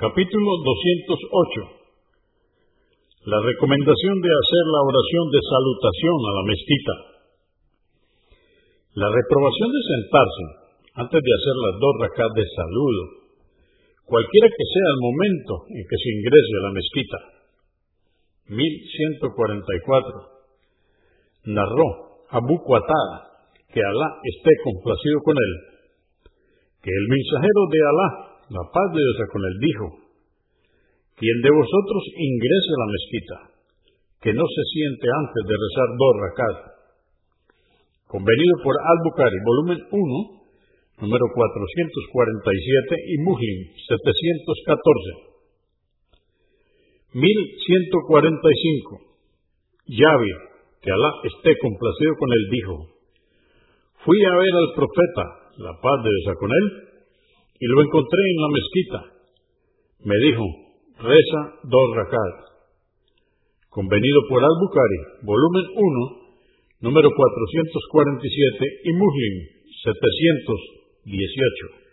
Capítulo 208. La recomendación de hacer la oración de salutación a la mezquita. La reprobación de sentarse antes de hacer las dos rakat de saludo, cualquiera que sea el momento en que se ingrese a la mezquita. 1144. Narró Abu Qatada, que Alá esté complacido con él, que el mensajero de Alá la paz de Dios con él dijo, quien de vosotros ingrese a la mezquita, que no se siente antes de rezar dos rakat. Convenido por Al-Bukhari, volumen 1, número 447 y Muslim 714. 1145. Yahweh, que Alá esté complacido con él, dijo, fui a ver al profeta, la paz de Dios con él, y lo encontré en la mezquita. Me dijo, reza dos rakat. Convenido por Al-Bukhari, volumen 1, número 447 y Muslim 718.